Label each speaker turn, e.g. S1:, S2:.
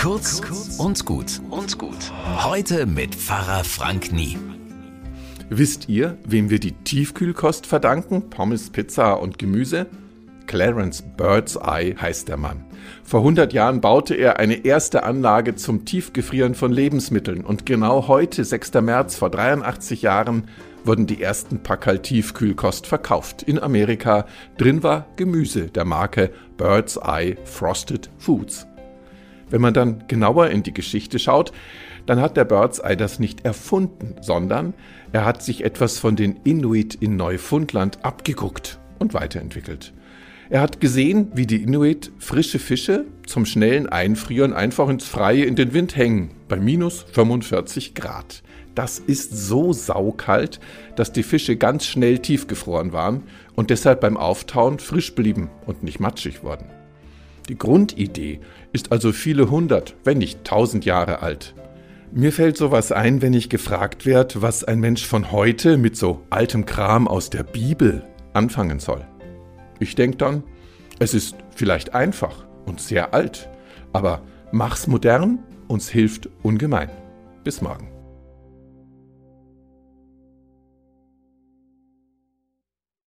S1: Kurz und gut und gut. Heute mit Pfarrer Frank Nie.
S2: Wisst ihr, wem wir die Tiefkühlkost verdanken? Pommes, Pizza und Gemüse? Clarence Birdseye heißt der Mann. Vor 100 Jahren baute er eine erste Anlage zum Tiefgefrieren von Lebensmitteln und genau heute, 6. März vor 83 Jahren, wurden die ersten Packerl Tiefkühlkost verkauft. In Amerika drin war Gemüse der Marke Bird's Eye Frosted Foods. Wenn man dann genauer in die Geschichte schaut, dann hat der Bird's Eye das nicht erfunden, sondern er hat sich etwas von den Inuit in Neufundland abgeguckt und weiterentwickelt. Er hat gesehen, wie die Inuit frische Fische zum schnellen Einfrieren einfach ins Freie in den Wind hängen, bei minus 45 Grad. Das ist so saukalt, dass die Fische ganz schnell tiefgefroren waren und deshalb beim Auftauen frisch blieben und nicht matschig wurden. Die Grundidee ist also viele hundert, wenn nicht tausend Jahre alt. Mir fällt sowas ein, wenn ich gefragt werde, was ein Mensch von heute mit so altem Kram aus der Bibel anfangen soll. Ich denke dann, es ist vielleicht einfach und sehr alt, aber mach's modern, uns hilft ungemein. Bis morgen.